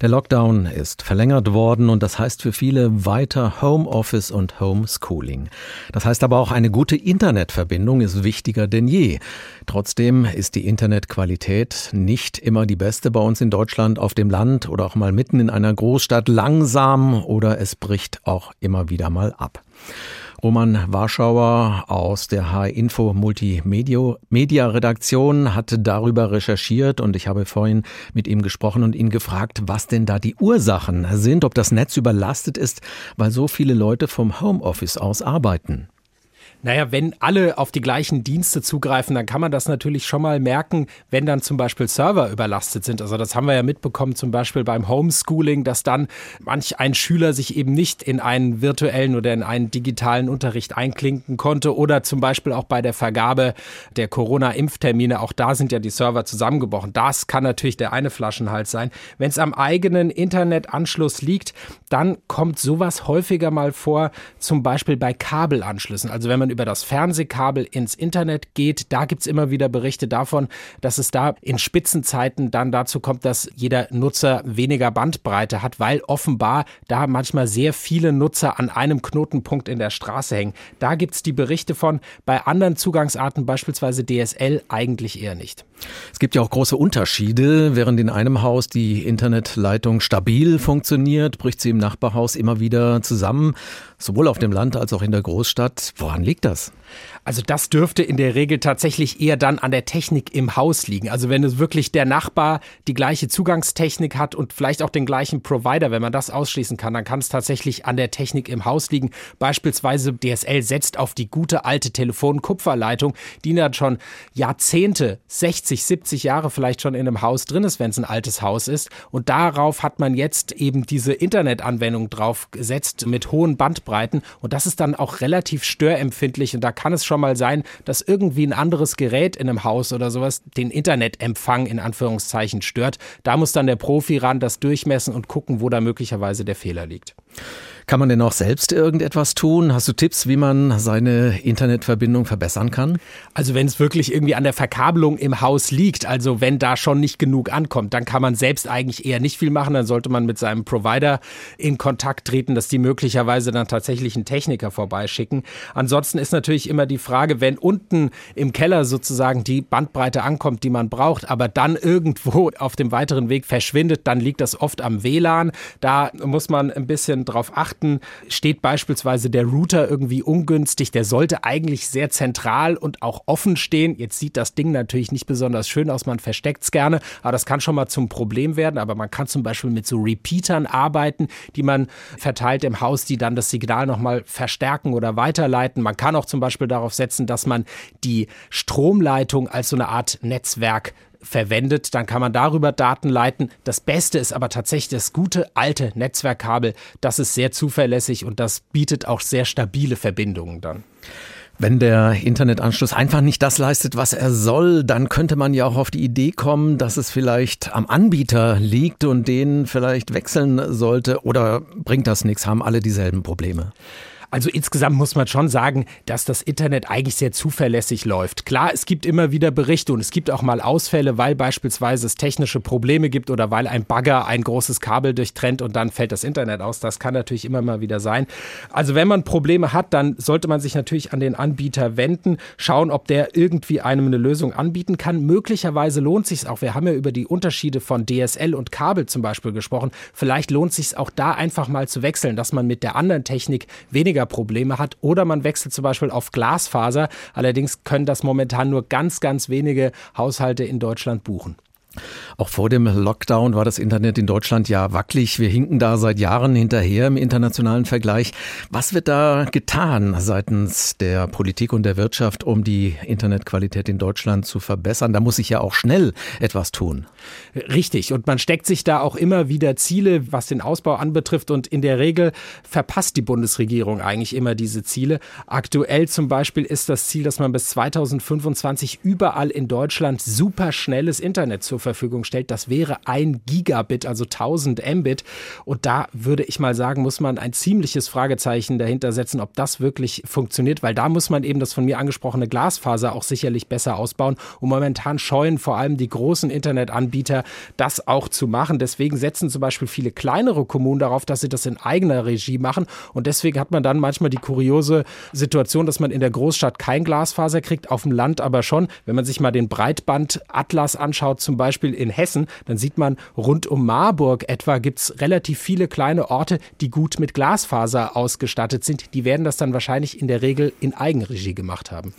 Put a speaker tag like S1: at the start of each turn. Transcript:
S1: Der Lockdown ist verlängert worden und das heißt für viele weiter Homeoffice und Homeschooling. Das heißt aber auch, eine gute Internetverbindung ist wichtiger denn je. Trotzdem ist die Internetqualität nicht immer die beste bei uns in Deutschland auf dem Land oder auch mal mitten in einer Großstadt langsam oder es bricht auch immer wieder mal ab. Roman Warschauer aus der H-Info Multimedia Redaktion hat darüber recherchiert und ich habe vorhin mit ihm gesprochen und ihn gefragt, was denn da die Ursachen sind, ob das Netz überlastet ist, weil so viele Leute vom Homeoffice aus arbeiten.
S2: Naja, wenn alle auf die gleichen Dienste zugreifen, dann kann man das natürlich schon mal merken, wenn dann zum Beispiel Server überlastet sind. Also das haben wir ja mitbekommen, zum Beispiel beim Homeschooling, dass dann manch ein Schüler sich eben nicht in einen virtuellen oder in einen digitalen Unterricht einklinken konnte oder zum Beispiel auch bei der Vergabe der Corona-Impftermine. Auch da sind ja die Server zusammengebrochen. Das kann natürlich der eine Flaschenhals sein. Wenn es am eigenen Internetanschluss liegt, dann kommt sowas häufiger mal vor, zum Beispiel bei Kabelanschlüssen. Also wenn man über das Fernsehkabel ins Internet geht. Da gibt es immer wieder Berichte davon, dass es da in Spitzenzeiten dann dazu kommt, dass jeder Nutzer weniger Bandbreite hat, weil offenbar da manchmal sehr viele Nutzer an einem Knotenpunkt in der Straße hängen. Da gibt es die Berichte von, bei anderen Zugangsarten, beispielsweise DSL, eigentlich eher nicht.
S1: Es gibt ja auch große Unterschiede. Während in einem Haus die Internetleitung stabil funktioniert, bricht sie im Nachbarhaus immer wieder zusammen, sowohl auf dem Land als auch in der Großstadt. Woran liegt das?
S2: Also das dürfte in der Regel tatsächlich eher dann an der Technik im Haus liegen. Also wenn es wirklich der Nachbar die gleiche Zugangstechnik hat und vielleicht auch den gleichen Provider, wenn man das ausschließen kann, dann kann es tatsächlich an der Technik im Haus liegen. Beispielsweise DSL setzt auf die gute alte Telefonkupferleitung, die dann schon Jahrzehnte, 60, 70 Jahre vielleicht schon in einem Haus drin ist, wenn es ein altes Haus ist. Und darauf hat man jetzt eben diese Internetanwendung drauf gesetzt mit hohen Bandbreiten. Und das ist dann auch relativ störempfindlich und da kann es schon mal sein, dass irgendwie ein anderes Gerät in einem Haus oder sowas den Internetempfang in Anführungszeichen stört. Da muss dann der Profi ran, das durchmessen und gucken, wo da möglicherweise der Fehler liegt.
S1: Kann man denn auch selbst irgendetwas tun? Hast du Tipps, wie man seine Internetverbindung verbessern kann?
S2: Also wenn es wirklich irgendwie an der Verkabelung im Haus liegt, also wenn da schon nicht genug ankommt, dann kann man selbst eigentlich eher nicht viel machen. Dann sollte man mit seinem Provider in Kontakt treten, dass die möglicherweise dann tatsächlich einen Techniker vorbeischicken. Ansonsten ist natürlich immer die Frage, wenn unten im Keller sozusagen die Bandbreite ankommt, die man braucht, aber dann irgendwo auf dem weiteren Weg verschwindet, dann liegt das oft am WLAN. Da muss man ein bisschen drauf achten steht beispielsweise der Router irgendwie ungünstig. Der sollte eigentlich sehr zentral und auch offen stehen. Jetzt sieht das Ding natürlich nicht besonders schön aus, man versteckt es gerne, aber das kann schon mal zum Problem werden. Aber man kann zum Beispiel mit so Repeatern arbeiten, die man verteilt im Haus, die dann das Signal nochmal verstärken oder weiterleiten. Man kann auch zum Beispiel darauf setzen, dass man die Stromleitung als so eine Art Netzwerk verwendet, dann kann man darüber Daten leiten. Das Beste ist aber tatsächlich das gute alte Netzwerkkabel. Das ist sehr zuverlässig und das bietet auch sehr stabile Verbindungen dann.
S1: Wenn der Internetanschluss einfach nicht das leistet, was er soll, dann könnte man ja auch auf die Idee kommen, dass es vielleicht am Anbieter liegt und den vielleicht wechseln sollte. Oder bringt das nichts? Haben alle dieselben Probleme?
S2: Also insgesamt muss man schon sagen, dass das Internet eigentlich sehr zuverlässig läuft. Klar, es gibt immer wieder Berichte und es gibt auch mal Ausfälle, weil beispielsweise es technische Probleme gibt oder weil ein Bagger ein großes Kabel durchtrennt und dann fällt das Internet aus. Das kann natürlich immer mal wieder sein. Also wenn man Probleme hat, dann sollte man sich natürlich an den Anbieter wenden, schauen, ob der irgendwie einem eine Lösung anbieten kann. Möglicherweise lohnt sich auch. Wir haben ja über die Unterschiede von DSL und Kabel zum Beispiel gesprochen. Vielleicht lohnt sich auch da einfach mal zu wechseln, dass man mit der anderen Technik weniger weniger Probleme hat. Oder man wechselt zum Beispiel auf Glasfaser. Allerdings können das momentan nur ganz, ganz wenige Haushalte in Deutschland buchen.
S1: Auch vor dem Lockdown war das Internet in Deutschland ja wackelig. Wir hinken da seit Jahren hinterher im internationalen Vergleich. Was wird da getan seitens der Politik und der Wirtschaft, um die Internetqualität in Deutschland zu verbessern? Da muss sich ja auch schnell etwas tun.
S2: Richtig. Und man steckt sich da auch immer wieder Ziele, was den Ausbau anbetrifft. Und in der Regel verpasst die Bundesregierung eigentlich immer diese Ziele. Aktuell zum Beispiel ist das Ziel, dass man bis 2025 überall in Deutschland superschnelles Internet zur Verfügung Verfügung stellt. Das wäre ein Gigabit, also 1000 Mbit. Und da würde ich mal sagen, muss man ein ziemliches Fragezeichen dahinter setzen, ob das wirklich funktioniert, weil da muss man eben das von mir angesprochene Glasfaser auch sicherlich besser ausbauen. Und momentan scheuen vor allem die großen Internetanbieter, das auch zu machen. Deswegen setzen zum Beispiel viele kleinere Kommunen darauf, dass sie das in eigener Regie machen. Und deswegen hat man dann manchmal die kuriose Situation, dass man in der Großstadt kein Glasfaser kriegt, auf dem Land aber schon. Wenn man sich mal den Breitbandatlas anschaut, zum Beispiel in Hessen, dann sieht man, rund um Marburg etwa gibt es relativ viele kleine Orte, die gut mit Glasfaser ausgestattet sind. Die werden das dann wahrscheinlich in der Regel in Eigenregie gemacht haben.